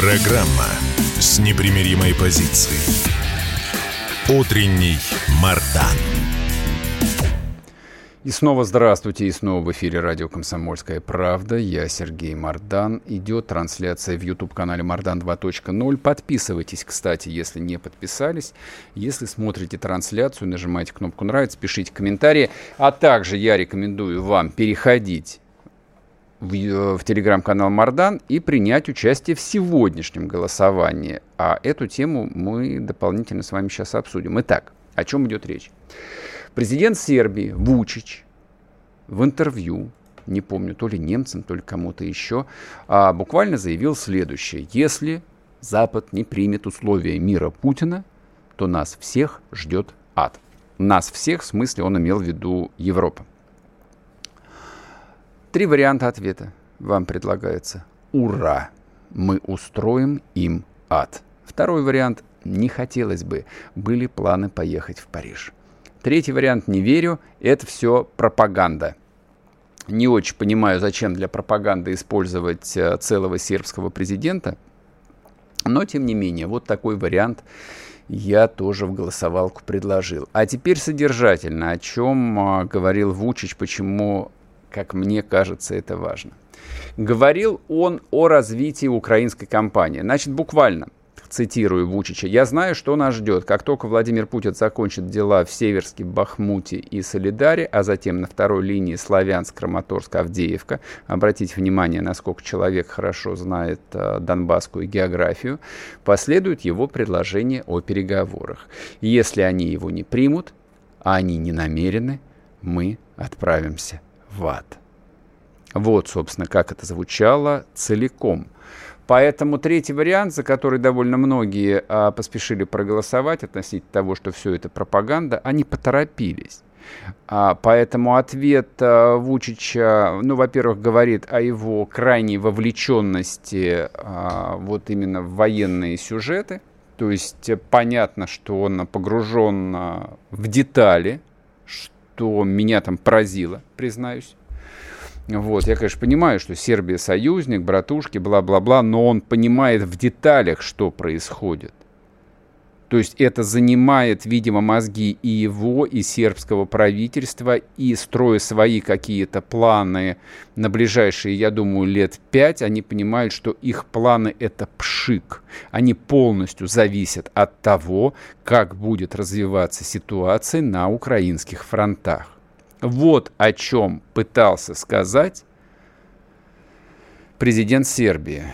Программа с непримиримой позицией. Утренний Мардан. И снова здравствуйте, и снова в эфире радио «Комсомольская правда». Я Сергей Мардан. Идет трансляция в YouTube-канале «Мардан 2.0». Подписывайтесь, кстати, если не подписались. Если смотрите трансляцию, нажимайте кнопку «Нравится», пишите комментарии. А также я рекомендую вам переходить в, э, в телеграм-канал Мардан и принять участие в сегодняшнем голосовании. А эту тему мы дополнительно с вами сейчас обсудим. Итак, о чем идет речь? Президент Сербии Вучич в интервью, не помню, то ли немцам, то ли кому-то еще, а, буквально заявил следующее. Если Запад не примет условия мира Путина, то нас всех ждет ад. Нас всех, в смысле, он имел в виду Европа. Три варианта ответа вам предлагается. Ура! Мы устроим им ад. Второй вариант. Не хотелось бы. Были планы поехать в Париж. Третий вариант. Не верю. Это все пропаганда. Не очень понимаю, зачем для пропаганды использовать э, целого сербского президента. Но, тем не менее, вот такой вариант я тоже в голосовалку предложил. А теперь содержательно, о чем а, говорил Вучич, почему как мне кажется, это важно. Говорил он о развитии украинской кампании. Значит, буквально, цитирую Вучича, «Я знаю, что нас ждет. Как только Владимир Путин закончит дела в Северске, Бахмуте и Солидаре, а затем на второй линии Славянск, Краматорск, Авдеевка, обратите внимание, насколько человек хорошо знает э, донбасскую географию, последует его предложение о переговорах. Если они его не примут, а они не намерены, мы отправимся в ад. Вот, собственно, как это звучало целиком. Поэтому третий вариант, за который довольно многие а, поспешили проголосовать относительно того, что все это пропаганда, они поторопились. А, поэтому ответ а, Вучича, ну, во-первых, говорит о его крайней вовлеченности а, вот именно в военные сюжеты. То есть понятно, что он погружен а, в детали, что меня там поразило, признаюсь. Вот, я, конечно, понимаю, что Сербия союзник, братушки, бла-бла-бла, но он понимает в деталях, что происходит. То есть это занимает, видимо, мозги и его, и сербского правительства, и строя свои какие-то планы на ближайшие, я думаю, лет пять, они понимают, что их планы это пшик. Они полностью зависят от того, как будет развиваться ситуация на украинских фронтах. Вот о чем пытался сказать президент Сербии.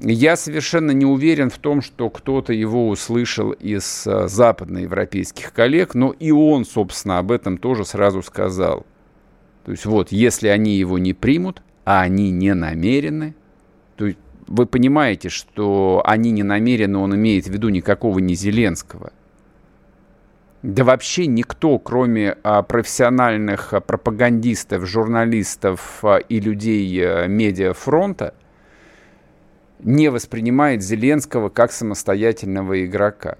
Я совершенно не уверен в том, что кто-то его услышал из а, западноевропейских коллег, но и он, собственно, об этом тоже сразу сказал. То есть вот, если они его не примут, а они не намерены, то вы понимаете, что они не намерены, он имеет в виду никакого не Зеленского. Да вообще никто, кроме а, профессиональных а, пропагандистов, журналистов а, и людей а, медиафронта, не воспринимает Зеленского как самостоятельного игрока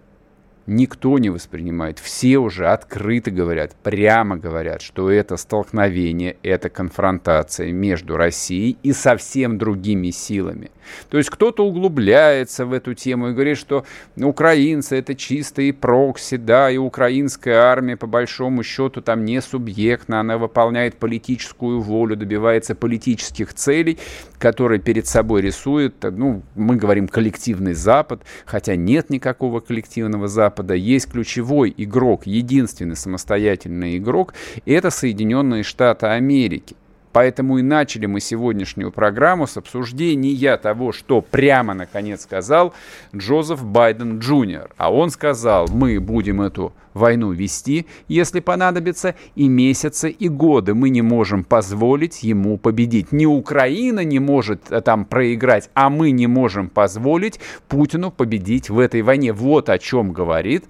никто не воспринимает. Все уже открыто говорят, прямо говорят, что это столкновение, это конфронтация между Россией и совсем другими силами. То есть кто-то углубляется в эту тему и говорит, что украинцы это чистые прокси, да, и украинская армия по большому счету там не субъектна, она выполняет политическую волю, добивается политических целей, которые перед собой рисует, ну, мы говорим коллективный Запад, хотя нет никакого коллективного Запада есть ключевой игрок, единственный самостоятельный игрок, это Соединенные Штаты Америки. Поэтому и начали мы сегодняшнюю программу с обсуждения того, что прямо наконец сказал Джозеф Байден Джуниор. А он сказал, мы будем эту войну вести, если понадобится, и месяцы, и годы. Мы не можем позволить ему победить. Не Украина не может э, там проиграть, а мы не можем позволить Путину победить в этой войне. Вот о чем говорит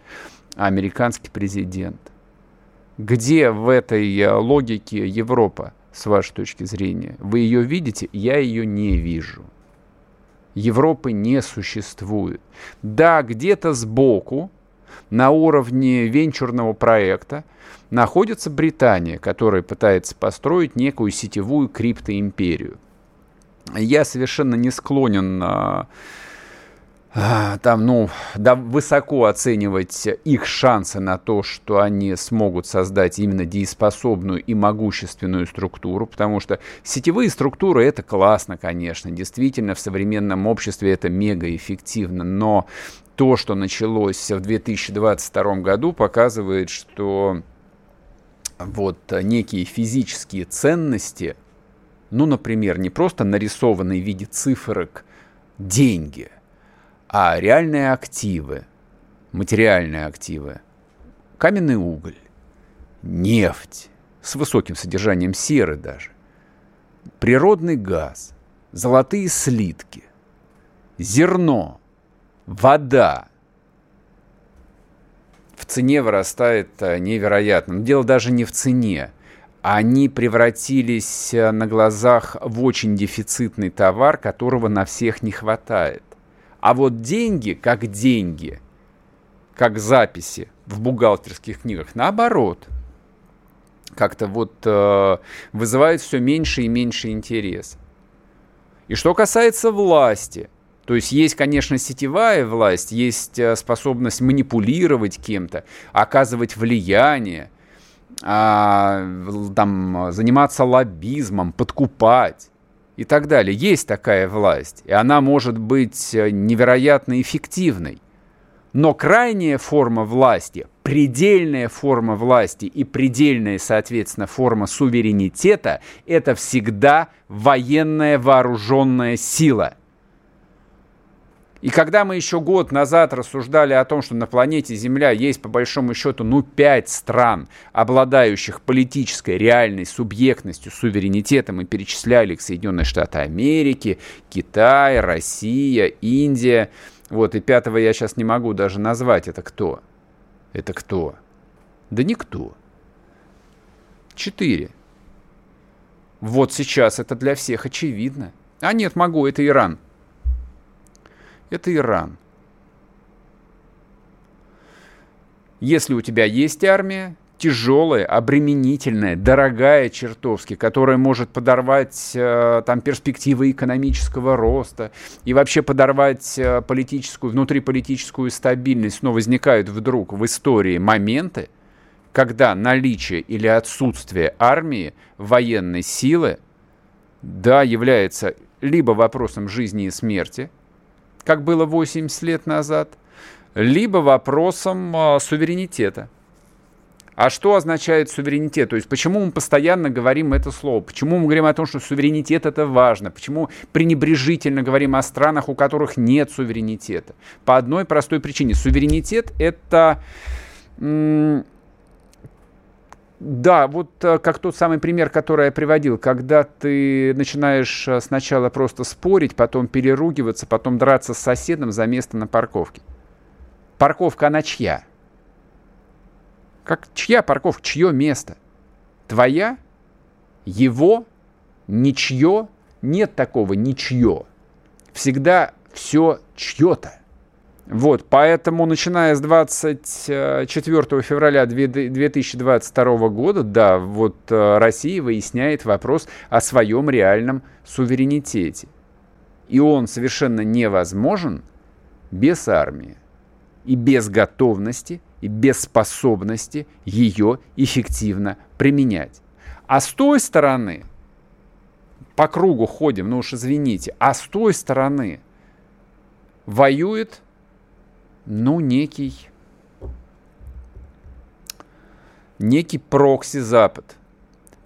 американский президент. Где в этой э, логике Европа, с вашей точки зрения? Вы ее видите? Я ее не вижу. Европы не существует. Да, где-то сбоку, на уровне венчурного проекта, находится Британия, которая пытается построить некую сетевую криптоимперию. Я совершенно не склонен а, там, ну, да, высоко оценивать их шансы на то, что они смогут создать именно дееспособную и могущественную структуру, потому что сетевые структуры это классно, конечно, действительно в современном обществе это мега эффективно, но то, что началось в 2022 году, показывает, что вот некие физические ценности, ну, например, не просто нарисованные в виде цифрок деньги – а реальные активы, материальные активы, каменный уголь, нефть с высоким содержанием серы даже, природный газ, золотые слитки, зерно, вода в цене вырастает э, невероятно. Но дело даже не в цене. Они превратились э, на глазах в очень дефицитный товар, которого на всех не хватает. А вот деньги, как деньги, как записи в бухгалтерских книгах, наоборот, как-то вот э, вызывает все меньше и меньше интерес. И что касается власти, то есть есть, конечно, сетевая власть, есть э, способность манипулировать кем-то, оказывать влияние, а, там, заниматься лоббизмом, подкупать и так далее. Есть такая власть, и она может быть э, невероятно эффективной. Но крайняя форма власти, предельная форма власти и предельная, соответственно, форма суверенитета – это всегда военная вооруженная сила – и когда мы еще год назад рассуждали о том, что на планете Земля есть по большому счету ну пять стран, обладающих политической реальной субъектностью, суверенитетом, и перечисляли их Соединенные Штаты Америки, Китай, Россия, Индия, вот, и пятого я сейчас не могу даже назвать, это кто? Это кто? Да никто. Четыре. Вот сейчас это для всех очевидно. А нет, могу, это Иран это Иран. Если у тебя есть армия, тяжелая, обременительная, дорогая чертовски, которая может подорвать э, там перспективы экономического роста и вообще подорвать э, политическую, внутриполитическую стабильность, но возникают вдруг в истории моменты, когда наличие или отсутствие армии, военной силы, да, является либо вопросом жизни и смерти, как было 80 лет назад, либо вопросом э, суверенитета. А что означает суверенитет? То есть почему мы постоянно говорим это слово? Почему мы говорим о том, что суверенитет это важно? Почему пренебрежительно говорим о странах, у которых нет суверенитета? По одной простой причине. Суверенитет это... Да, вот э, как тот самый пример, который я приводил, когда ты начинаешь э, сначала просто спорить, потом переругиваться, потом драться с соседом за место на парковке. Парковка, она чья? Как чья парковка, чье место? Твоя? Его? Ничье? Нет такого ничье. Всегда все чье-то. Вот, поэтому, начиная с 24 февраля 2022 года, да, вот э, Россия выясняет вопрос о своем реальном суверенитете. И он совершенно невозможен без армии и без готовности, и без способности ее эффективно применять. А с той стороны, по кругу ходим, ну уж извините, а с той стороны воюет ну, некий, некий прокси-Запад.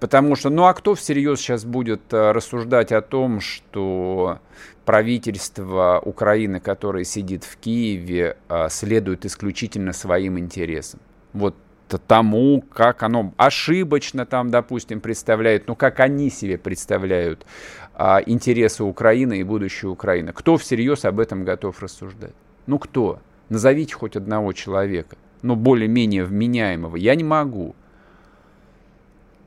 Потому что, ну а кто всерьез сейчас будет э, рассуждать о том, что правительство Украины, которое сидит в Киеве, э, следует исключительно своим интересам? Вот тому, как оно ошибочно там, допустим, представляет, ну как они себе представляют а, интересы Украины и будущее Украины. Кто всерьез об этом готов рассуждать? Ну кто? Назовите хоть одного человека, ну более-менее вменяемого. Я не могу.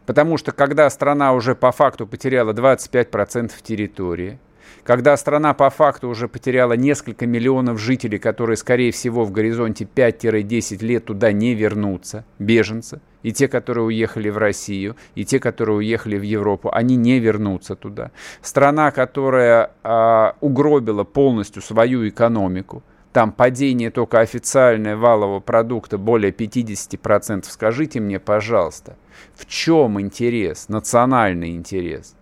Потому что когда страна уже по факту потеряла 25% территории, когда страна по факту уже потеряла несколько миллионов жителей, которые, скорее всего, в горизонте 5-10 лет туда не вернутся, беженцы, и те, которые уехали в Россию, и те, которые уехали в Европу, они не вернутся туда. Страна, которая а, угробила полностью свою экономику, там падение только официальное валового продукта более 50%. Скажите мне, пожалуйста, в чем интерес, национальный интерес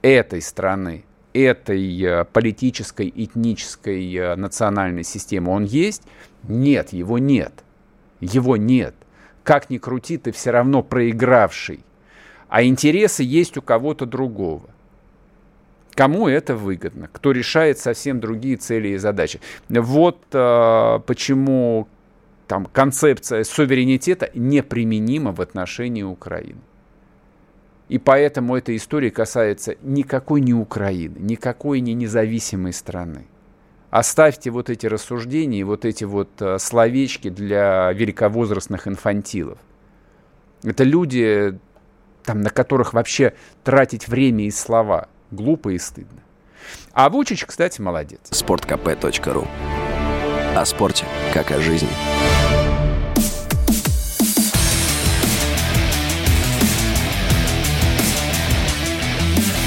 этой страны, этой э, политической, этнической, э, национальной системы? Он есть? Нет, его нет. Его нет. Как ни крути, ты все равно проигравший. А интересы есть у кого-то другого. Кому это выгодно? Кто решает совсем другие цели и задачи? Вот э, почему там, концепция суверенитета неприменима в отношении Украины. И поэтому эта история касается никакой не Украины, никакой не независимой страны. Оставьте вот эти рассуждения, вот эти вот э, словечки для великовозрастных инфантилов. Это люди, там, на которых вообще тратить время и слова – Глупо и стыдно. А Вучич, кстати, молодец. Спорткп.ру О спорте, как о жизни.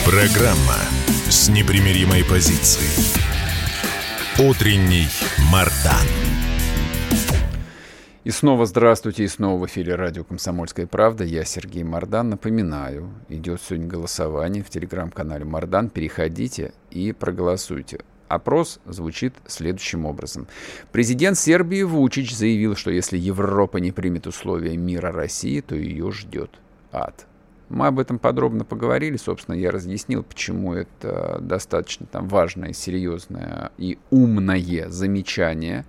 Программа с непримиримой позицией. Утренний Мардан. И снова здравствуйте, и снова в эфире радио «Комсомольская правда». Я Сергей Мордан. Напоминаю, идет сегодня голосование в телеграм-канале Мордан. Переходите и проголосуйте. Опрос звучит следующим образом. Президент Сербии Вучич заявил, что если Европа не примет условия мира России, то ее ждет ад. Мы об этом подробно поговорили, собственно, я разъяснил, почему это достаточно там важное, серьезное и умное замечание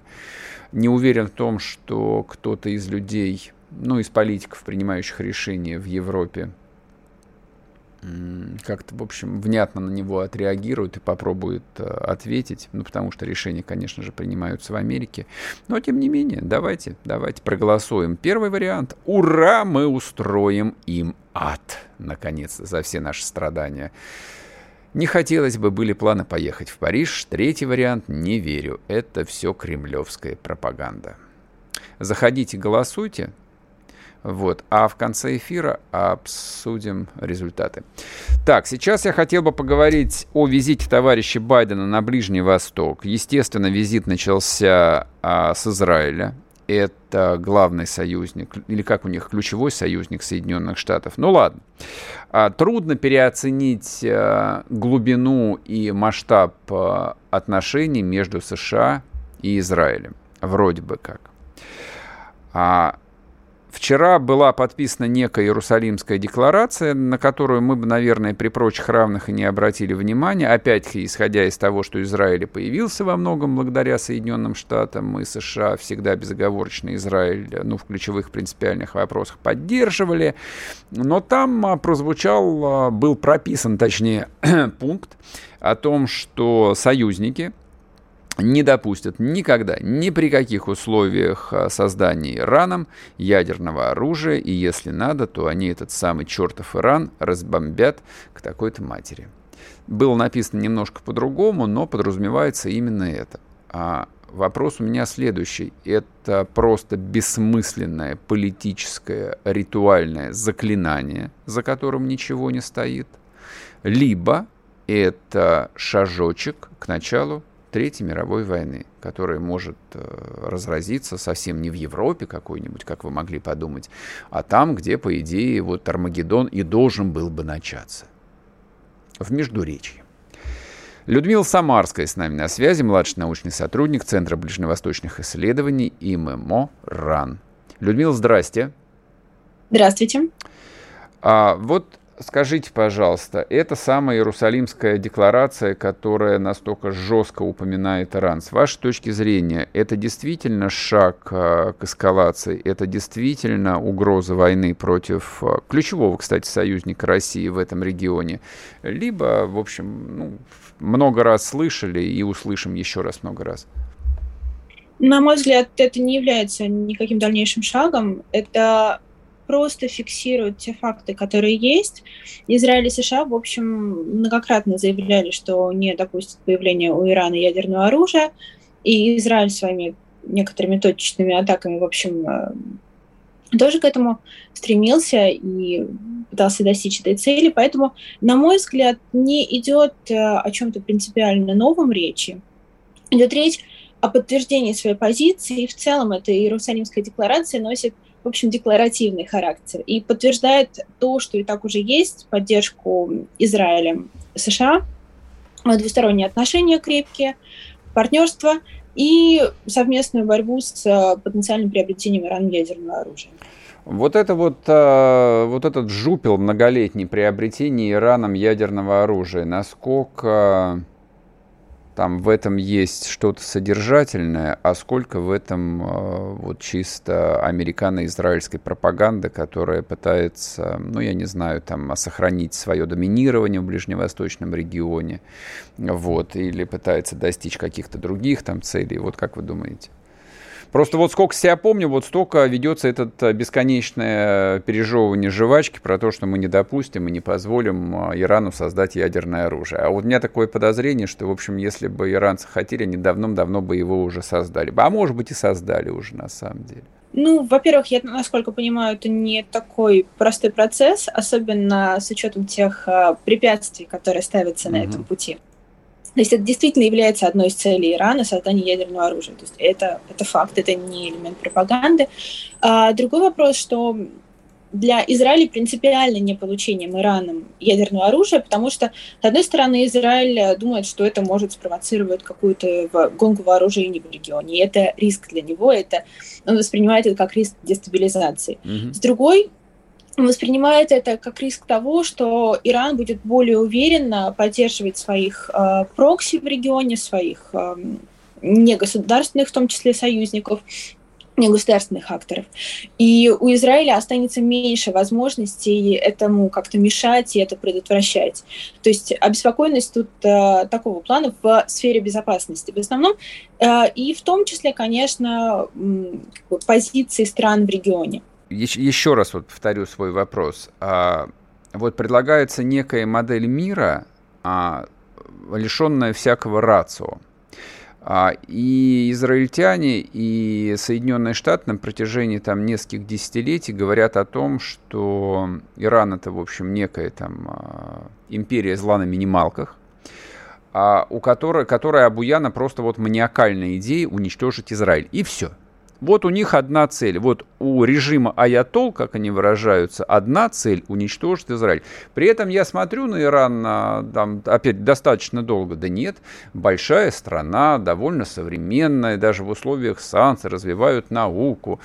не уверен в том, что кто-то из людей, ну, из политиков, принимающих решения в Европе, как-то, в общем, внятно на него отреагирует и попробует э, ответить, ну, потому что решения, конечно же, принимаются в Америке. Но, тем не менее, давайте, давайте проголосуем. Первый вариант. Ура, мы устроим им ад, наконец, за все наши страдания. Не хотелось бы, были планы поехать в Париж. Третий вариант – не верю. Это все кремлевская пропаганда. Заходите, голосуйте. Вот. А в конце эфира обсудим результаты. Так, сейчас я хотел бы поговорить о визите товарища Байдена на Ближний Восток. Естественно, визит начался а, с Израиля это главный союзник, или как у них, ключевой союзник Соединенных Штатов. Ну ладно. А, трудно переоценить а, глубину и масштаб а, отношений между США и Израилем. Вроде бы как. Вчера была подписана некая Иерусалимская декларация, на которую мы бы, наверное, при прочих равных и не обратили внимания. Опять-таки, исходя из того, что Израиль появился во многом благодаря Соединенным Штатам, мы США всегда безоговорочно Израиль ну, в ключевых принципиальных вопросах поддерживали. Но там а, прозвучал, а, был прописан, точнее, пункт о том, что союзники – не допустят никогда, ни при каких условиях а, создания Ираном ядерного оружия, и если надо, то они этот самый чертов Иран разбомбят к такой-то матери. Было написано немножко по-другому, но подразумевается именно это. А вопрос у меня следующий. Это просто бессмысленное политическое ритуальное заклинание, за которым ничего не стоит, либо это шажочек к началу Третьей мировой войны, которая может э, разразиться совсем не в Европе какой-нибудь, как вы могли подумать, а там, где, по идее, вот Армагеддон и должен был бы начаться. В Междуречье. Людмила Самарская с нами на связи, младший научный сотрудник Центра ближневосточных исследований ИММО РАН. Людмила, здрасте. Здравствуйте. А вот скажите, пожалуйста, это самая Иерусалимская декларация, которая настолько жестко упоминает Иран. С вашей точки зрения, это действительно шаг а, к эскалации? Это действительно угроза войны против а, ключевого, кстати, союзника России в этом регионе? Либо, в общем, ну, много раз слышали и услышим еще раз много раз? На мой взгляд, это не является никаким дальнейшим шагом. Это просто фиксируют те факты, которые есть. Израиль и США, в общем, многократно заявляли, что не допустят появления у Ирана ядерного оружия, и Израиль своими некоторыми точечными атаками, в общем, э, тоже к этому стремился и пытался достичь этой цели. Поэтому, на мой взгляд, не идет э, о чем-то принципиально новом речи. Идет речь о подтверждении своей позиции, и в целом эта Иерусалимская декларация носит в общем, декларативный характер и подтверждает то, что и так уже есть, поддержку Израилем США, двусторонние отношения крепкие, партнерство и совместную борьбу с э, потенциальным приобретением Ираном ядерного оружия. Вот это вот, э, вот этот жупел многолетний приобретение Ираном ядерного оружия, насколько там в этом есть что-то содержательное, а сколько в этом э, вот чисто американо-израильской пропаганды, которая пытается, ну, я не знаю, там, сохранить свое доминирование в ближневосточном регионе, вот, или пытается достичь каких-то других там целей. Вот как вы думаете? Просто вот сколько себя помню, вот столько ведется этот э, бесконечное пережевывание жвачки про то, что мы не допустим и не позволим э, Ирану создать ядерное оружие. А вот у меня такое подозрение, что, в общем, если бы иранцы хотели, они давным-давно бы его уже создали. А может быть и создали уже на самом деле. Ну, во-первых, я, насколько понимаю, это не такой простой процесс, особенно с учетом тех э, препятствий, которые ставятся mm-hmm. на этом пути. То есть это действительно является одной из целей Ирана создание ядерного оружия. То есть это, это факт, это не элемент пропаганды. А другой вопрос, что для Израиля принципиально не получением Ираном ядерного оружия, потому что, с одной стороны, Израиль думает, что это может спровоцировать какую-то гонку вооружений в регионе, и это риск для него, это, он воспринимает это как риск дестабилизации. Mm-hmm. С другой, воспринимает это как риск того, что Иран будет более уверенно поддерживать своих э, прокси в регионе, своих э, негосударственных, в том числе союзников, негосударственных акторов. И у Израиля останется меньше возможностей этому как-то мешать и это предотвращать. То есть обеспокоенность тут э, такого плана в сфере безопасности в основном, э, и в том числе, конечно, э, позиции стран в регионе еще раз вот повторю свой вопрос. А, вот предлагается некая модель мира, а, лишенная всякого рацио. А, и израильтяне, и Соединенные Штаты на протяжении там нескольких десятилетий говорят о том, что Иран это, в общем, некая там империя зла на минималках, у которой, которая обуяна просто вот маниакальной идеей уничтожить Израиль. И все. Вот у них одна цель. Вот у режима Аятол, как они выражаются, одна цель – уничтожить Израиль. При этом я смотрю на Иран, там, опять, достаточно долго. Да нет, большая страна, довольно современная, даже в условиях санкций развивают науку,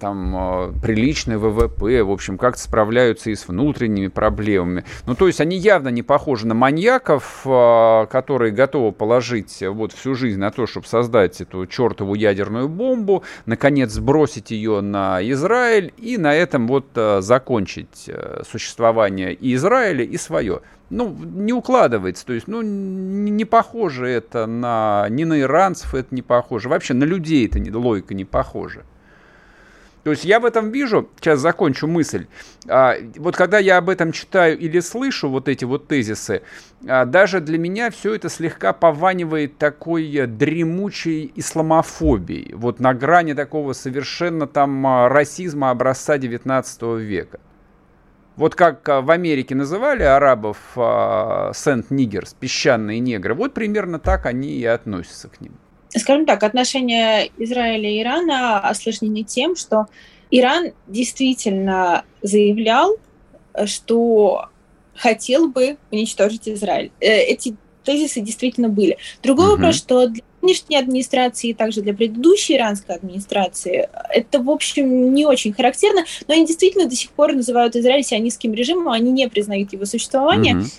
там, э, приличный ВВП, в общем, как-то справляются и с внутренними проблемами. Ну, то есть они явно не похожи на маньяков, э, которые готовы положить вот всю жизнь на то, чтобы создать эту чертову ядерную бомбу, наконец сбросить ее на Израиль и на этом вот э, закончить э, существование и Израиля, и свое. Ну, не укладывается, то есть, ну, не похоже это на, ни на иранцев это не похоже, вообще на людей это не, логика не похожа. То есть я в этом вижу, сейчас закончу мысль, а, вот когда я об этом читаю или слышу вот эти вот тезисы, а, даже для меня все это слегка пованивает такой дремучей исламофобией, вот на грани такого совершенно там а, расизма образца 19 века. Вот как в Америке называли арабов сент-нигерс, песчаные негры, вот примерно так они и относятся к ним скажем так, отношения Израиля и Ирана осложнены тем, что Иран действительно заявлял, что хотел бы уничтожить Израиль. Э, эти тезисы действительно были. Другой uh-huh. вопрос, что для нынешней администрации и также для предыдущей иранской администрации. Это, в общем, не очень характерно, но они действительно до сих пор называют Израиль сионистским режимом, они не признают его существование. Mm-hmm.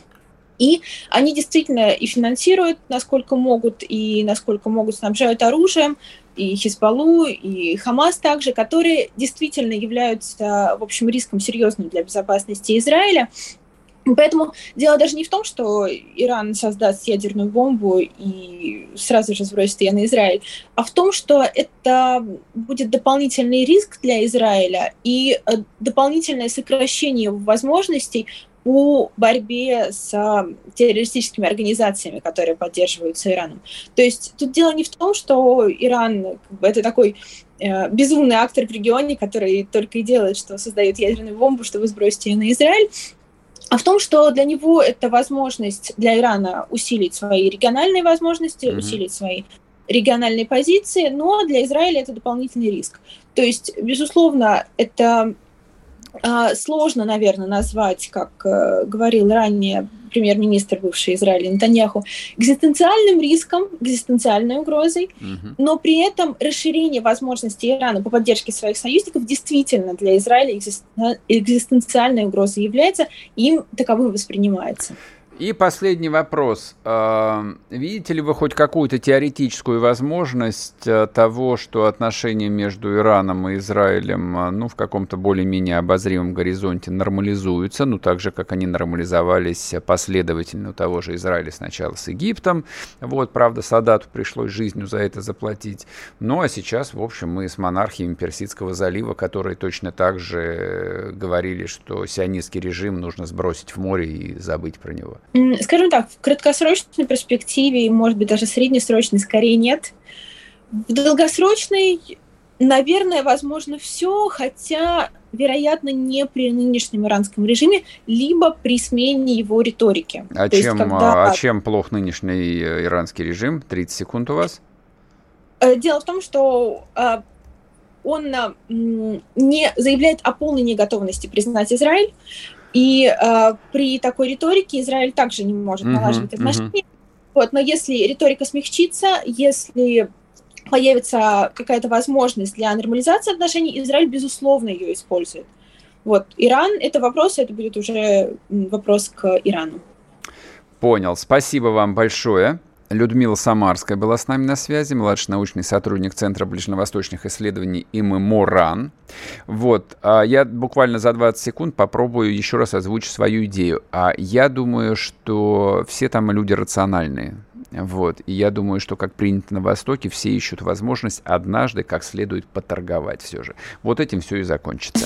И они действительно и финансируют, насколько могут, и насколько могут снабжают оружием, и Хизбаллу, и Хамас также, которые действительно являются, в общем, риском серьезным для безопасности Израиля. Поэтому дело даже не в том, что Иран создаст ядерную бомбу и сразу же сбросит ее на Израиль, а в том, что это будет дополнительный риск для Израиля и э, дополнительное сокращение возможностей по борьбе с террористическими организациями, которые поддерживаются Ираном. То есть тут дело не в том, что Иран как бы, это такой э, безумный актор в регионе, который только и делает, что создает ядерную бомбу, чтобы сбросить ее на Израиль, а в том, что для него это возможность для Ирана усилить свои региональные возможности, mm-hmm. усилить свои региональные позиции, но для Израиля это дополнительный риск. То есть, безусловно, это а, сложно, наверное, назвать, как э, говорил ранее премьер-министр бывший Израиля Нетаньяху, экзистенциальным риском, экзистенциальной угрозой, угу. но при этом расширение возможностей Ирана по поддержке своих союзников действительно для Израиля экзистенциальной угрозой является, им таковым воспринимается. И последний вопрос. А, видите ли вы хоть какую-то теоретическую возможность э, того, что отношения между Ираном и Израилем э, ну, в каком-то более-менее обозримом горизонте нормализуются, ну так же, как они нормализовались последовательно у того же Израиля сначала с Египтом. Вот, правда, Садату пришлось жизнью за это заплатить. Ну а сейчас, в общем, мы с монархиями Персидского залива, которые точно так же э, говорили, что сионистский режим нужно сбросить в море и забыть про него. Скажем так, в краткосрочной перспективе, может быть, даже среднесрочной, скорее нет. В долгосрочной, наверное, возможно все, хотя, вероятно, не при нынешнем иранском режиме, либо при смене его риторики. А, чем, есть, когда... а чем плох нынешний э, иранский режим? 30 секунд у вас? Э, дело в том, что а, он не заявляет о полной неготовности признать Израиль, и э, при такой риторике Израиль также не может налаживать отношения. Uh-huh. Вот, но если риторика смягчится, если появится какая-то возможность для нормализации отношений, Израиль, безусловно, ее использует. Вот, Иран – это вопрос, это будет уже вопрос к Ирану. Понял. Спасибо вам большое. Людмила Самарская была с нами на связи, младший научный сотрудник Центра ближневосточных исследований ИММО РАН. Вот, а я буквально за 20 секунд попробую еще раз озвучить свою идею. А я думаю, что все там люди рациональные. Вот. И я думаю, что, как принято на Востоке, все ищут возможность однажды как следует поторговать все же. Вот этим все и закончится.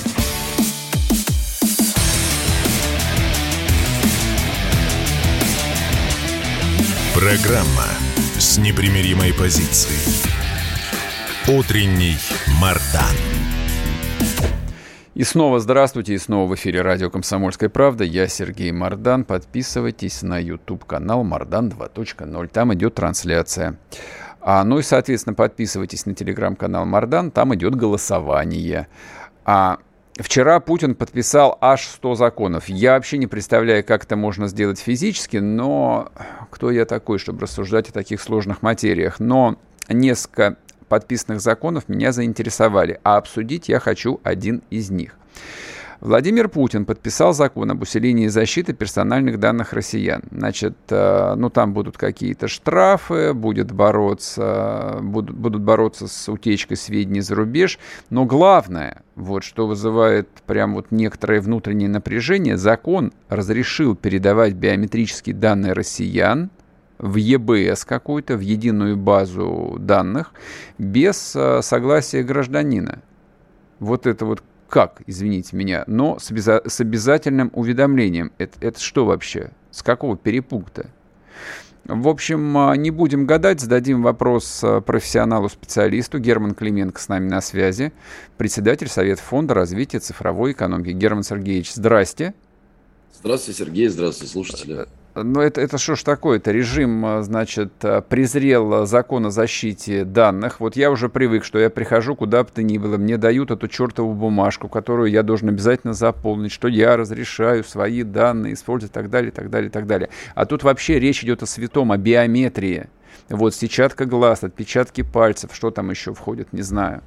Программа с непримиримой позицией. Утренний Мардан. И снова здравствуйте, и снова в эфире радио «Комсомольская правда». Я Сергей Мардан. Подписывайтесь на YouTube-канал «Мардан 2.0». Там идет трансляция. А, ну и, соответственно, подписывайтесь на телеграм-канал «Мардан». Там идет голосование. А Вчера Путин подписал аж 100 законов. Я вообще не представляю, как это можно сделать физически, но кто я такой, чтобы рассуждать о таких сложных материях. Но несколько подписанных законов меня заинтересовали, а обсудить я хочу один из них. Владимир Путин подписал закон об усилении защиты персональных данных россиян. Значит, э, ну там будут какие-то штрафы, будет бороться, будут, будут бороться с утечкой сведений за рубеж. Но главное, вот что вызывает прям вот некоторое внутреннее напряжение, закон разрешил передавать биометрические данные россиян в ЕБС какую-то, в единую базу данных, без э, согласия гражданина. Вот это вот как, извините меня, но с, с обязательным уведомлением. Это, это что вообще? С какого перепункта? В общем, а, не будем гадать, зададим вопрос а, профессионалу-специалисту. Герман Клименко с нами на связи, председатель Совета фонда развития цифровой экономики. Герман Сергеевич, здрасте. Здравствуйте, Сергей, здравствуйте, слушатели. Ну, это, это что ж такое-то? Режим, а, значит, а, презрел закон о защите данных. Вот я уже привык, что я прихожу куда бы то ни было, мне дают эту чертову бумажку, которую я должен обязательно заполнить, что я разрешаю свои данные использовать и так далее, и так далее, и так далее. А тут вообще речь идет о святом, о биометрии. Вот сетчатка глаз, отпечатки пальцев, что там еще входит, не знаю.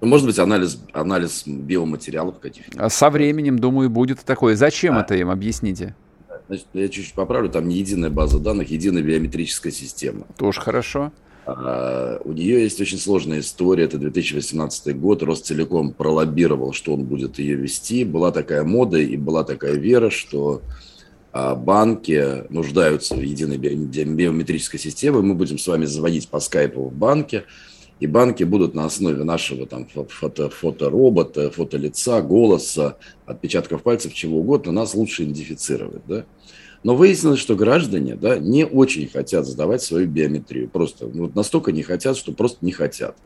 Ну, может быть, анализ, анализ биоматериалов. А со временем, думаю, будет такое. Зачем а. это им, объясните? Значит, я чуть-чуть поправлю, там не единая база данных, единая биометрическая система. Тоже хорошо. А, у нее есть очень сложная история. Это 2018 год. Ростелеком пролоббировал, что он будет ее вести. Была такая мода и была такая вера, что а, банки нуждаются в единой биометрической системе. Мы будем с вами заводить по скайпу в банке. И банки будут на основе нашего там фото, фоторобота, фотолица, голоса, отпечатков пальцев, чего угодно, нас лучше идентифицировать. Да? Но выяснилось, что граждане да, не очень хотят сдавать свою биометрию. Просто ну, настолько не хотят, что просто не хотят.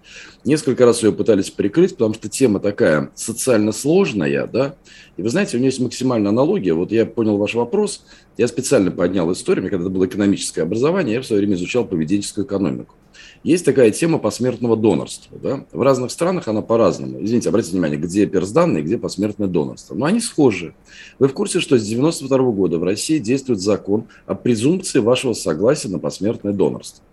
Несколько раз ее пытались прикрыть, потому что тема такая социально сложная. Да? И вы знаете, у нее есть максимальная аналогия. Вот я понял ваш вопрос. Я специально поднял историю. Когда это было экономическое образование, я в свое время изучал поведенческую экономику. Есть такая тема посмертного донорства. Да? В разных странах она по-разному. Извините, обратите внимание, где персданные, где посмертное донорство. Но они схожи. Вы в курсе, что с 1992 года в России действует закон о презумпции вашего согласия на посмертное донорство.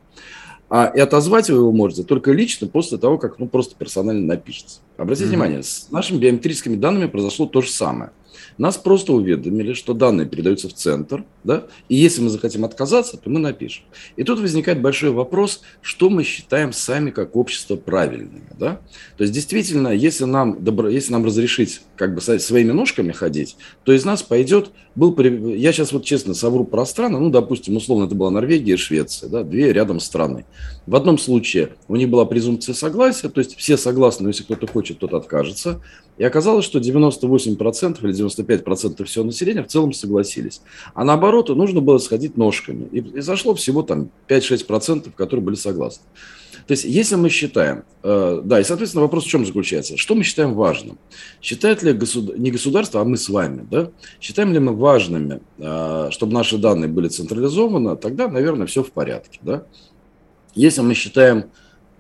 А и отозвать вы его можете только лично после того, как ну, просто персонально напишется. Обратите mm-hmm. внимание, с нашими биометрическими данными произошло то же самое. Нас просто уведомили, что данные передаются в центр, да, и если мы захотим отказаться, то мы напишем. И тут возникает большой вопрос, что мы считаем сами как общество правильными, да. То есть действительно, если нам, добро, если нам разрешить как бы своими ножками ходить, то из нас пойдет, был, я сейчас вот честно совру про страны, ну, допустим, условно это была Норвегия и Швеция, да, две рядом страны. В одном случае у них была презумпция согласия, то есть все согласны, но если кто-то хочет, тот откажется. И оказалось, что 98% или 95% всего населения в целом согласились. А наоборот, нужно было сходить ножками. И, и зашло всего там 5-6%, которые были согласны. То есть, если мы считаем, э, да, и, соответственно, вопрос в чем заключается? Что мы считаем важным? Считает ли государ... не государство, а мы с вами, да? Считаем ли мы важными, э, чтобы наши данные были централизованы, тогда, наверное, все в порядке, да? Если мы считаем,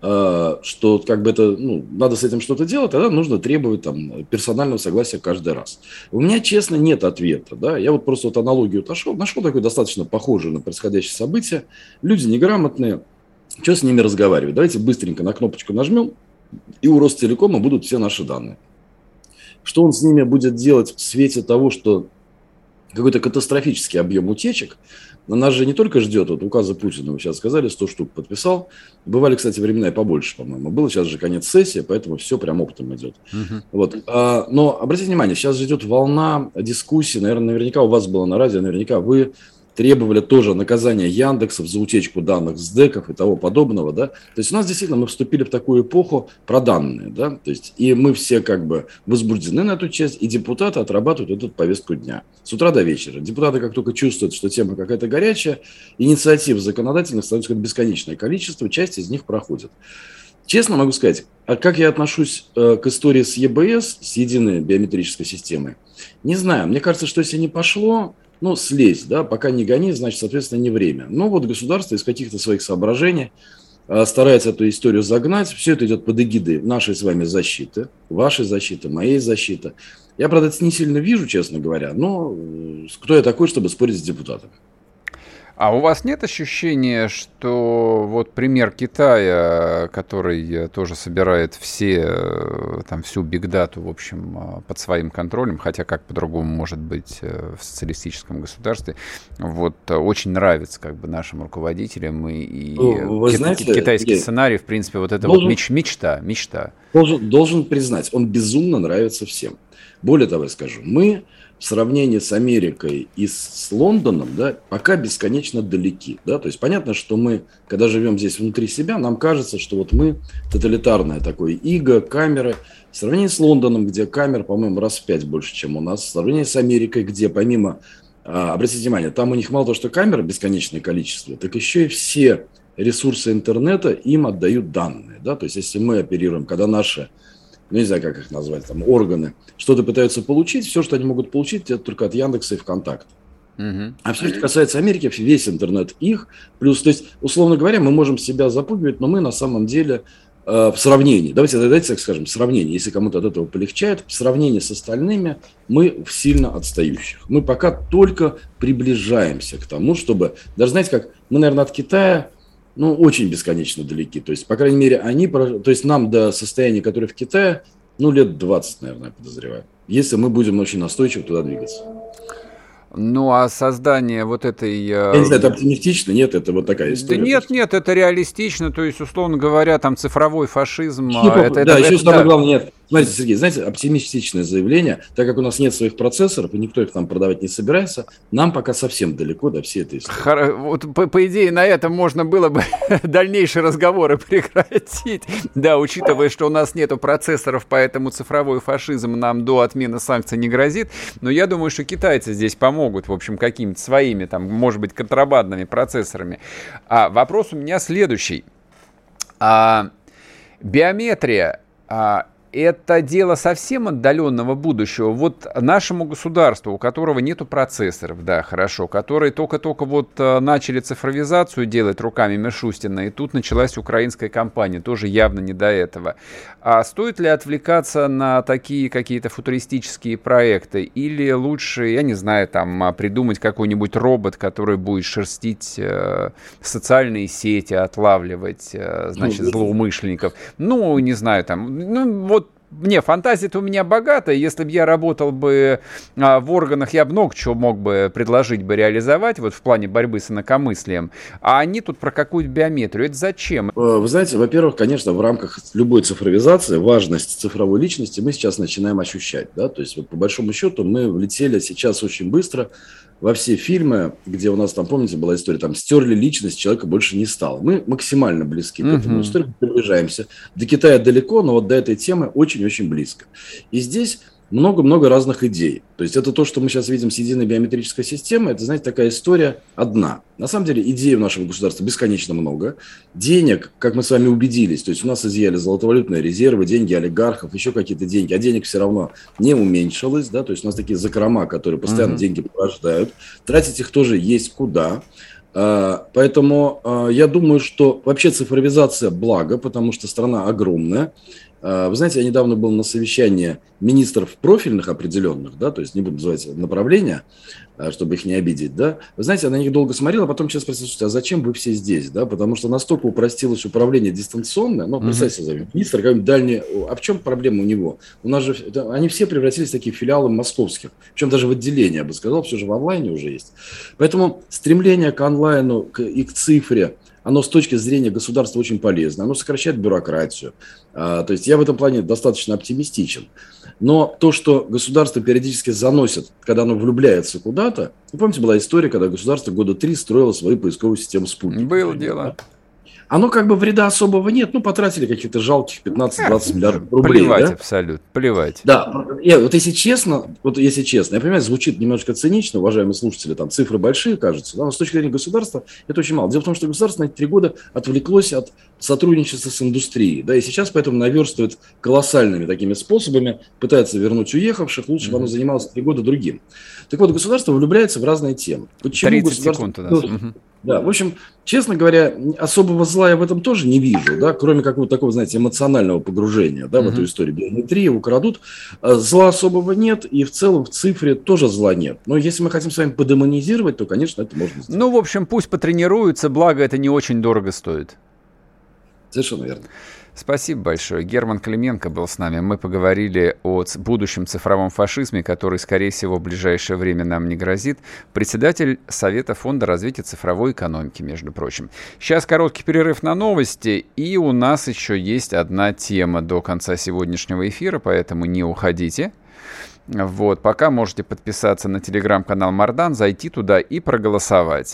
что как бы это, ну, надо с этим что-то делать, тогда нужно требовать там персонального согласия каждый раз. У меня, честно, нет ответа, да, я вот просто вот аналогию нашел, нашел такой достаточно похожий на происходящее событие, люди неграмотные, что с ними разговаривать, давайте быстренько на кнопочку нажмем, и у Ростелекома будут все наши данные. Что он с ними будет делать в свете того, что какой-то катастрофический объем утечек – но нас же не только ждет, вот указа Путина, вы сейчас сказали, 100 штук подписал. Бывали, кстати, времена и побольше, по-моему. Было сейчас же конец сессии, поэтому все прям оптом идет. Uh-huh. Вот. А, но обратите внимание, сейчас же идет волна дискуссий, наверное, наверняка у вас было на радио, наверняка вы требовали тоже наказания Яндексов за утечку данных с деков и того подобного, да. То есть у нас действительно мы вступили в такую эпоху про данные, да. То есть и мы все как бы возбуждены на эту часть, и депутаты отрабатывают эту повестку дня с утра до вечера. Депутаты как только чувствуют, что тема какая-то горячая, инициатив законодательных становится бесконечное количество, часть из них проходит. Честно могу сказать, а как я отношусь э, к истории с ЕБС, с единой биометрической системой, не знаю. Мне кажется, что если не пошло, ну, слезть, да, пока не гони, значит, соответственно, не время. Но вот государство из каких-то своих соображений э, старается эту историю загнать. Все это идет под эгидой нашей с вами защиты, вашей защиты, моей защиты. Я, правда, это не сильно вижу, честно говоря, но э, кто я такой, чтобы спорить с депутатами? А у вас нет ощущения, что вот пример Китая, который тоже собирает все, э, там, всю бигдату, в общем, э, под своим контролем, хотя как по-другому может быть э, в социалистическом государстве, вот очень нравится как бы нашим руководителям и, и ну, Вы знаете, китайский я... сценарий, в принципе, вот это должен, вот меч, мечта, мечта. Должен, должен признать, он безумно нравится всем. Более того, я скажу, мы в сравнении с Америкой и с Лондоном, да, пока бесконечно далеки, да, то есть понятно, что мы, когда живем здесь внутри себя, нам кажется, что вот мы тоталитарное такое иго, камеры, в сравнении с Лондоном, где камер, по-моему, раз в пять больше, чем у нас, в сравнении с Америкой, где помимо а, обратите внимание, там у них мало того, что камер бесконечное количество, так еще и все ресурсы интернета им отдают данные. Да? То есть, если мы оперируем, когда наши, ну, не знаю, как их назвать, там, органы, что-то пытаются получить, все, что они могут получить, это только от Яндекса и ВКонтакте. Угу. А все, что касается Америки, весь интернет их. Плюс, то есть, условно говоря, мы можем себя запугивать, но мы на самом деле э, в сравнении, давайте, давайте так скажем, в сравнении, если кому-то от этого полегчает, в сравнении с остальными мы в сильно отстающих. Мы пока только приближаемся к тому, чтобы, даже знаете как, мы, наверное, от Китая ну, очень бесконечно далеки. То есть, по крайней мере, они, то есть нам до состояния, которое в Китае, ну, лет 20, наверное, подозреваю. Если мы будем очень настойчиво туда двигаться. Ну, а создание вот этой... Э, Я не знаю, это оптимистично? Нет, это вот такая история. Да нет, нет, это реалистично. То есть, условно говоря, там цифровой фашизм... А это, да, это, еще это, самое да. главное, нет. Смотрите, Сергей, знаете, оптимистичное заявление, так как у нас нет своих процессоров, и никто их там продавать не собирается, нам пока совсем далеко до всей этой истории. Хор... Вот, по, по идее, на этом можно было бы дальнейшие разговоры прекратить. Да, учитывая, что у нас нету процессоров, поэтому цифровой фашизм нам до отмены санкций не грозит. Но я думаю, что китайцы здесь помогут, в общем, какими-то своими, там, может быть, контрабандными процессорами. А вопрос у меня следующий. А, биометрия а, это дело совсем отдаленного будущего. Вот нашему государству, у которого нету процессоров, да, хорошо, которые только-только вот э, начали цифровизацию делать руками Мишустина, и тут началась украинская кампания, тоже явно не до этого. А стоит ли отвлекаться на такие какие-то футуристические проекты? Или лучше, я не знаю, там, а, придумать какой-нибудь робот, который будет шерстить э, социальные сети, отлавливать, э, значит, ну, злоумышленников? Ну, не знаю, там, ну, вот не, фантазия-то у меня богатая. Если бы я работал бы а, в органах, я бы много чего мог бы предложить бы реализовать вот в плане борьбы с инакомыслием. А они тут про какую-то биометрию. Это зачем? Э, вы знаете, во-первых, конечно, в рамках любой цифровизации важность цифровой личности мы сейчас начинаем ощущать. Да? То есть, вот, по большому счету, мы влетели сейчас очень быстро во все фильмы, где у нас там, помните, была история, там стерли личность, человека больше не стало. Мы максимально близки uh-huh. к этому истории, приближаемся. До Китая далеко, но вот до этой темы очень-очень близко. И здесь много-много разных идей. То есть это то, что мы сейчас видим с единой биометрической системой, это, знаете, такая история одна. На самом деле идей у нашего государства бесконечно много. Денег, как мы с вами убедились, то есть у нас изъяли золотовалютные резервы, деньги олигархов, еще какие-то деньги, а денег все равно не уменьшилось, да, то есть у нас такие закрома, которые постоянно mm-hmm. деньги порождают. Тратить их тоже есть куда. А, поэтому а, я думаю, что вообще цифровизация благо, потому что страна огромная. А, вы знаете, я недавно был на совещании министров профильных определенных, да, то есть не буду называть направления, а, чтобы их не обидеть, да. Вы знаете, я на них долго смотрел, а потом сейчас спросил, а зачем вы все здесь, да, потому что настолько упростилось управление дистанционное, ну, представьте себе, министр какой-нибудь дальний, а в чем проблема у него? У нас же, они все превратились в такие филиалы московских, причем даже в отделение, я бы сказал, все же в онлайне уже есть. Поэтому стремление к онлайну и к цифре – оно с точки зрения государства очень полезно, оно сокращает бюрократию. А, то есть я в этом плане достаточно оптимистичен. Но то, что государство периодически заносит, когда оно влюбляется куда-то, вы помните, была история, когда государство года три строило свою поисковую систему спутника. Было дело. Да? Оно как бы вреда особого нет. Ну, потратили каких-то жалких 15-20 миллиардов рублей. Плевать да? абсолютно, плевать. Да, я, вот если честно, вот если честно, я понимаю, звучит немножко цинично, уважаемые слушатели, там цифры большие, кажется, но с точки зрения государства это очень мало. Дело в том, что государство на эти три года отвлеклось от сотрудничества с индустрией, да, и сейчас поэтому наверстывает колоссальными такими способами, пытается вернуть уехавших, лучше бы оно занималось три года другим. Так вот, государство влюбляется в разные темы. Почему 30 государство... секунд у нас. Ну, да, в общем, честно говоря, особого зла я в этом тоже не вижу, да, кроме какого-то такого, знаете, эмоционального погружения, да, uh-huh. в эту историю биометрии, украдут. А зла особого нет, и в целом в цифре тоже зла нет. Но если мы хотим с вами подемонизировать, то, конечно, это можно сделать. Ну, в общем, пусть потренируются, благо это не очень дорого стоит. Совершенно верно. Спасибо большое. Герман Клименко был с нами. Мы поговорили о будущем цифровом фашизме, который, скорее всего, в ближайшее время нам не грозит. Председатель Совета фонда развития цифровой экономики, между прочим. Сейчас короткий перерыв на новости, и у нас еще есть одна тема до конца сегодняшнего эфира, поэтому не уходите. Вот, пока можете подписаться на телеграм-канал Мардан, зайти туда и проголосовать.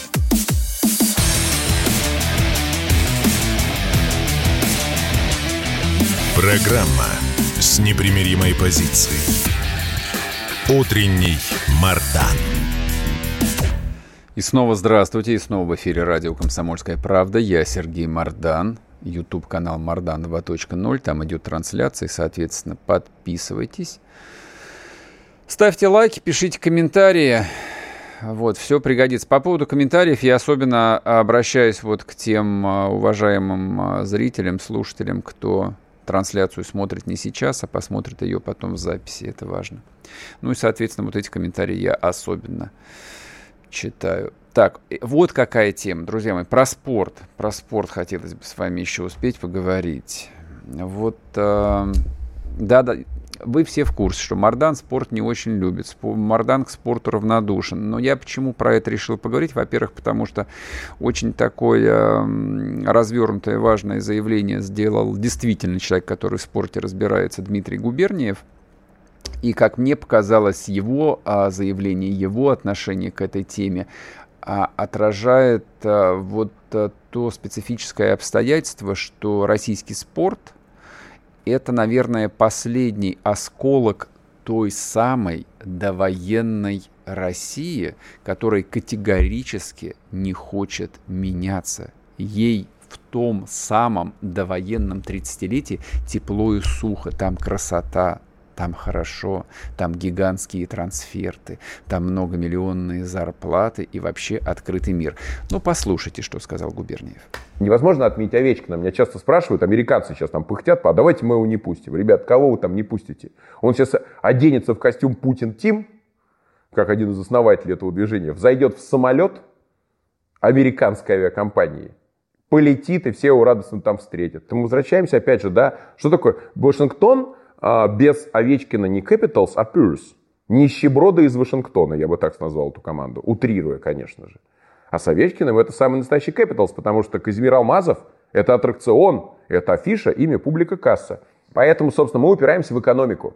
Программа с непримиримой позицией. Утренний Мардан. И снова здравствуйте, и снова в эфире радио «Комсомольская правда». Я Сергей Мардан, YouTube-канал Мардан 2.0, там идет трансляция, соответственно, подписывайтесь. Ставьте лайки, пишите комментарии. Вот, все пригодится. По поводу комментариев я особенно обращаюсь вот к тем а, уважаемым а, зрителям, слушателям, кто трансляцию смотрит не сейчас, а посмотрит ее потом в записи. Это важно. Ну и, соответственно, вот эти комментарии я особенно читаю. Так, вот какая тема, друзья мои, про спорт. Про спорт хотелось бы с вами еще успеть поговорить. Вот, э, да, да, вы все в курсе, что Мардан спорт не очень любит. Мардан к спорту равнодушен. Но я почему про это решил поговорить? Во-первых, потому что очень такое развернутое важное заявление сделал действительно человек, который в спорте разбирается, Дмитрий Губерниев. И, как мне показалось, его а, заявление, его отношение к этой теме а, отражает а, вот то специфическое обстоятельство, что российский спорт – это, наверное, последний осколок той самой довоенной России, которая категорически не хочет меняться. Ей в том самом довоенном 30-летии тепло и сухо, там красота, там хорошо, там гигантские трансферты, там многомиллионные зарплаты и вообще открытый мир. Ну, послушайте, что сказал Губерниев. Невозможно отменить Овечкина. Меня часто спрашивают, американцы сейчас там пыхтят, а давайте мы его не пустим. Ребят, кого вы там не пустите? Он сейчас оденется в костюм Путин Тим, как один из основателей этого движения, взойдет в самолет американской авиакомпании, полетит, и все его радостно там встретят. Мы возвращаемся опять же, да, что такое Вашингтон – а, без Овечкина не Capitals, а Purs. Нищеброды из Вашингтона, я бы так назвал эту команду. Утрируя, конечно же. А с Овечкиным это самый настоящий Capitals, потому что Казимир Алмазов – это аттракцион, это афиша, имя, публика, касса. Поэтому, собственно, мы упираемся в экономику.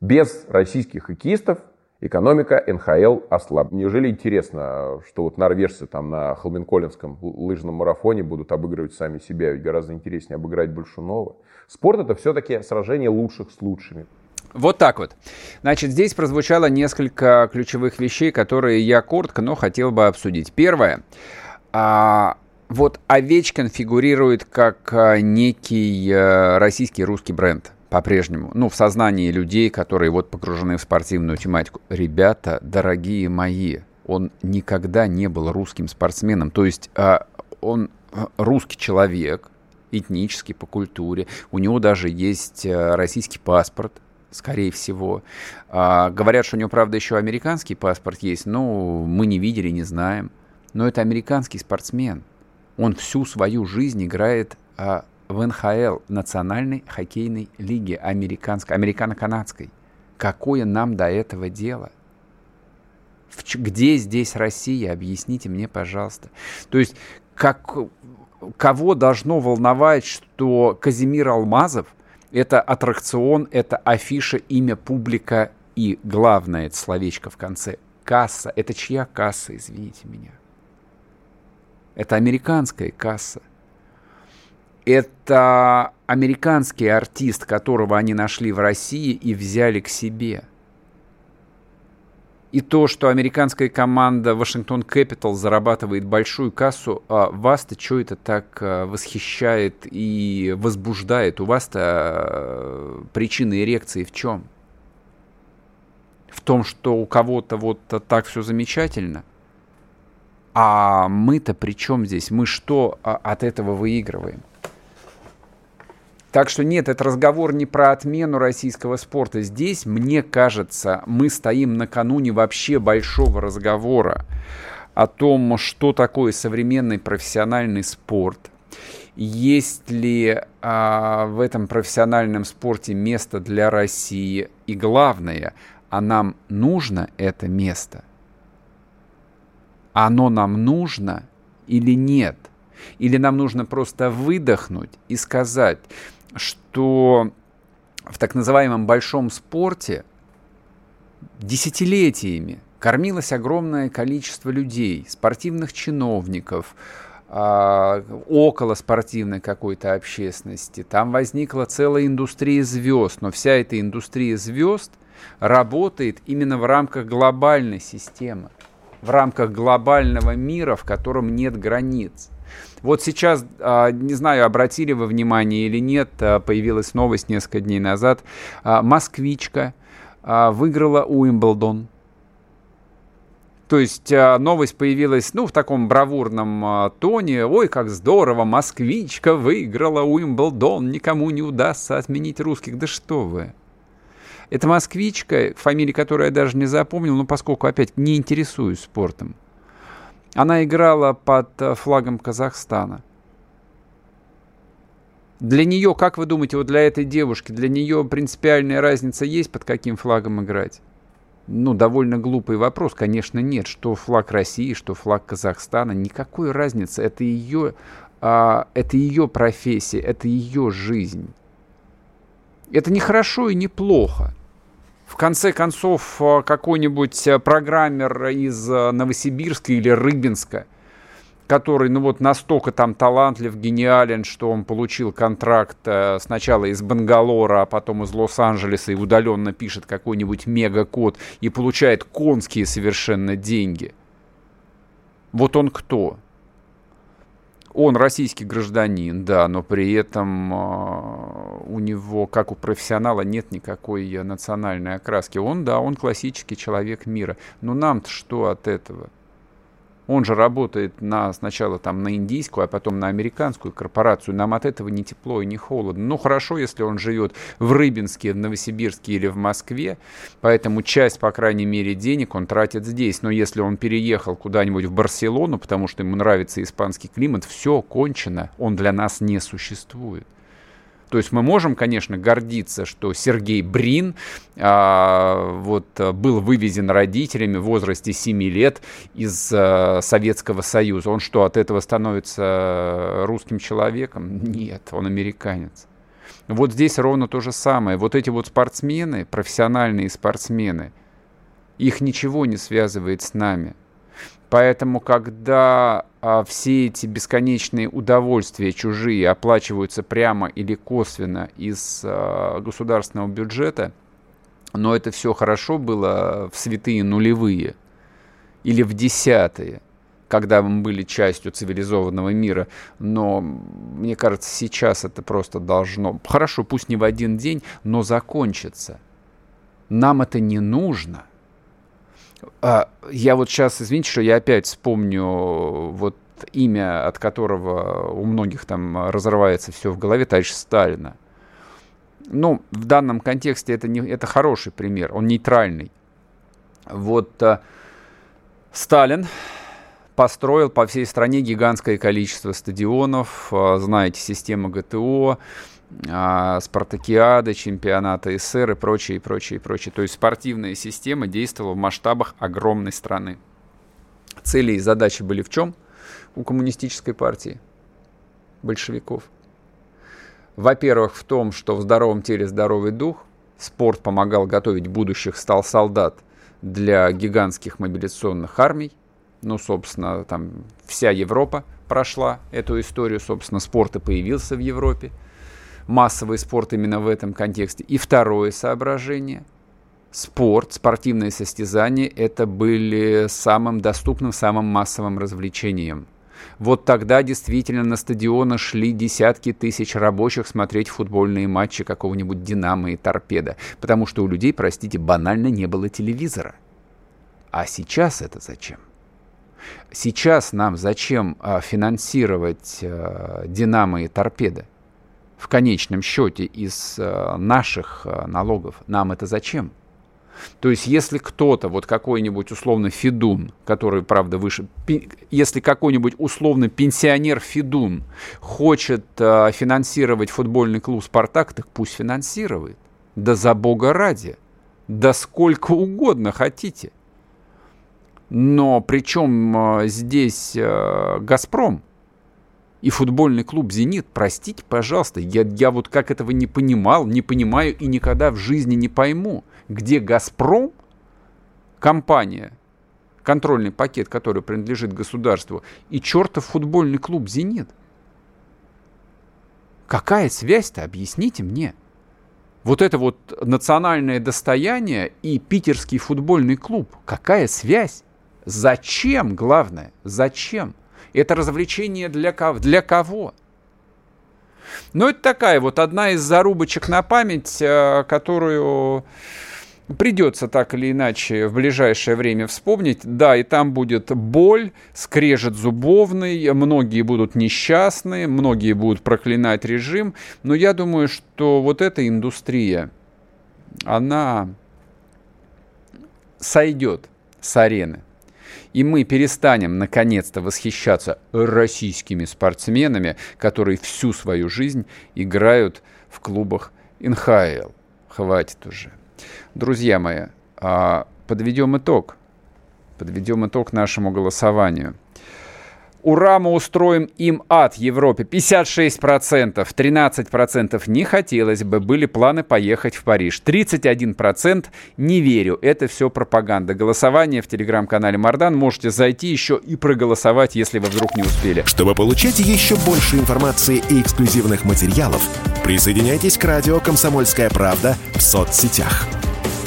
Без российских хоккеистов экономика НХЛ ослаб. Неужели интересно, что вот норвежцы там на Холменколлинском лыжном марафоне будут обыгрывать сами себя? Ведь гораздо интереснее обыграть Большунова. Спорт это все-таки сражение лучших с лучшими. Вот так вот. Значит, здесь прозвучало несколько ключевых вещей, которые я коротко, но хотел бы обсудить. Первое. А, вот Овечкин фигурирует как а, некий а, российский русский бренд по-прежнему, ну, в сознании людей, которые вот погружены в спортивную тематику. Ребята, дорогие мои, он никогда не был русским спортсменом. То есть а, он а, русский человек, этнический, по культуре. У него даже есть а, российский паспорт, скорее всего. А, говорят, что у него, правда, еще американский паспорт есть, но мы не видели, не знаем. Но это американский спортсмен. Он всю свою жизнь играет а, в НХЛ, Национальной хоккейной лиги американской, американо-канадской. Какое нам до этого дело? В, где здесь Россия? Объясните мне, пожалуйста. То есть, как, кого должно волновать, что Казимир Алмазов – это аттракцион, это афиша, имя, публика и главное, это словечко в конце – касса. Это чья касса, извините меня? Это американская касса. Это американский артист, которого они нашли в России и взяли к себе. И то, что американская команда Вашингтон Capital зарабатывает большую кассу, а вас-то что это так а, восхищает и возбуждает? У вас-то а, причина эрекции в чем? В том, что у кого-то вот так все замечательно? А мы-то при чем здесь? Мы что а, от этого выигрываем? Так что нет, это разговор не про отмену российского спорта. Здесь, мне кажется, мы стоим накануне вообще большого разговора о том, что такое современный профессиональный спорт, есть ли а, в этом профессиональном спорте место для России, и главное, а нам нужно это место. оно нам нужно или нет. Или нам нужно просто выдохнуть и сказать, что в так называемом большом спорте десятилетиями кормилось огромное количество людей, спортивных чиновников, а, около спортивной какой-то общественности. Там возникла целая индустрия звезд, но вся эта индустрия звезд работает именно в рамках глобальной системы, в рамках глобального мира, в котором нет границ. Вот сейчас, а, не знаю, обратили вы внимание или нет, а, появилась новость несколько дней назад. Москвичка выиграла Уимблдон. То есть новость появилась, ну, в таком бравурном тоне. Ой, как здорово, москвичка выиграла Уимблдон, никому не удастся отменить русских. Да что вы. Это москвичка, фамилии которой я даже не запомнил, но поскольку опять не интересуюсь спортом. Она играла под э, флагом Казахстана. Для нее, как вы думаете, вот для этой девушки, для нее принципиальная разница есть, под каким флагом играть? Ну, довольно глупый вопрос, конечно, нет. Что флаг России, что флаг Казахстана, никакой разницы. Это ее, а, это ее профессия, это ее жизнь. Это не хорошо и не плохо в конце концов э, какой-нибудь э, программер из э, Новосибирска или Рыбинска, который, ну вот, настолько там талантлив, гениален, что он получил контракт сначала из Бангалора, а потом из Лос-Анджелеса и удаленно пишет какой-нибудь мега-код и получает конские совершенно деньги. Вот он кто? Он российский гражданин, да, но при этом э, у него, как у профессионала, нет никакой национальной окраски. Он, да, он классический человек мира. Но нам-то что от этого? Он же работает на, сначала там на индийскую, а потом на американскую корпорацию. Нам от этого не тепло и не холодно. Ну, хорошо, если он живет в Рыбинске, в Новосибирске или в Москве, поэтому часть, по крайней мере, денег он тратит здесь. Но если он переехал куда-нибудь в Барселону, потому что ему нравится испанский климат, все кончено, он для нас не существует. То есть мы можем, конечно, гордиться, что Сергей Брин а, вот, был вывезен родителями в возрасте 7 лет из а, Советского Союза. Он что, от этого становится русским человеком? Нет, он американец. Вот здесь ровно то же самое. Вот эти вот спортсмены, профессиональные спортсмены, их ничего не связывает с нами. Поэтому, когда а, все эти бесконечные удовольствия чужие оплачиваются прямо или косвенно из а, государственного бюджета, но это все хорошо было в святые нулевые или в десятые, когда мы были частью цивилизованного мира. Но мне кажется, сейчас это просто должно, хорошо, пусть не в один день, но закончиться. Нам это не нужно. А, я вот сейчас, извините, что я опять вспомню вот имя, от которого у многих там разрывается все в голове, товарищ Сталина. Ну, в данном контексте это, не, это хороший пример, он нейтральный. Вот а, Сталин построил по всей стране гигантское количество стадионов, а, знаете, система ГТО, спартакиады, чемпионаты СССР и прочее, и прочее, и прочее. То есть спортивная система действовала в масштабах огромной страны. Цели и задачи были в чем у коммунистической партии, большевиков? Во-первых, в том, что в здоровом теле здоровый дух, спорт помогал готовить будущих стал солдат для гигантских мобилизационных армий. Ну, собственно, там вся Европа прошла эту историю, собственно, спорт и появился в Европе массовый спорт именно в этом контексте. И второе соображение. Спорт, спортивные состязания – это были самым доступным, самым массовым развлечением. Вот тогда действительно на стадионы шли десятки тысяч рабочих смотреть футбольные матчи какого-нибудь «Динамо» и «Торпеда», потому что у людей, простите, банально не было телевизора. А сейчас это зачем? Сейчас нам зачем а, финансировать а, «Динамо» и «Торпеда»? В конечном счете из э, наших э, налогов. Нам это зачем? То есть, если кто-то, вот какой-нибудь условно Федун, который, правда, выше, если какой-нибудь условно пенсионер Федун хочет э, финансировать футбольный клуб «Спартак», так пусть финансирует. Да за бога ради. Да сколько угодно хотите. Но причем здесь «Газпром» и футбольный клуб «Зенит», простите, пожалуйста, я, я вот как этого не понимал, не понимаю и никогда в жизни не пойму, где «Газпром», компания, контрольный пакет, который принадлежит государству, и чертов футбольный клуб «Зенит». Какая связь-то, объясните мне. Вот это вот национальное достояние и питерский футбольный клуб. Какая связь? Зачем, главное, зачем? Это развлечение для кого? Для кого? Ну, это такая вот одна из зарубочек на память, э, которую придется так или иначе в ближайшее время вспомнить. Да, и там будет боль, скрежет зубовный, многие будут несчастны, многие будут проклинать режим. Но я думаю, что вот эта индустрия, она сойдет с арены и мы перестанем наконец-то восхищаться российскими спортсменами, которые всю свою жизнь играют в клубах НХЛ. Хватит уже. Друзья мои, а, подведем итог. Подведем итог нашему голосованию. Ура, мы устроим им ад Европе. 56%, 13% не хотелось бы, были планы поехать в Париж. 31% не верю, это все пропаганда. Голосование в телеграм-канале Мардан. Можете зайти еще и проголосовать, если вы вдруг не успели. Чтобы получать еще больше информации и эксклюзивных материалов, присоединяйтесь к радио «Комсомольская правда» в соцсетях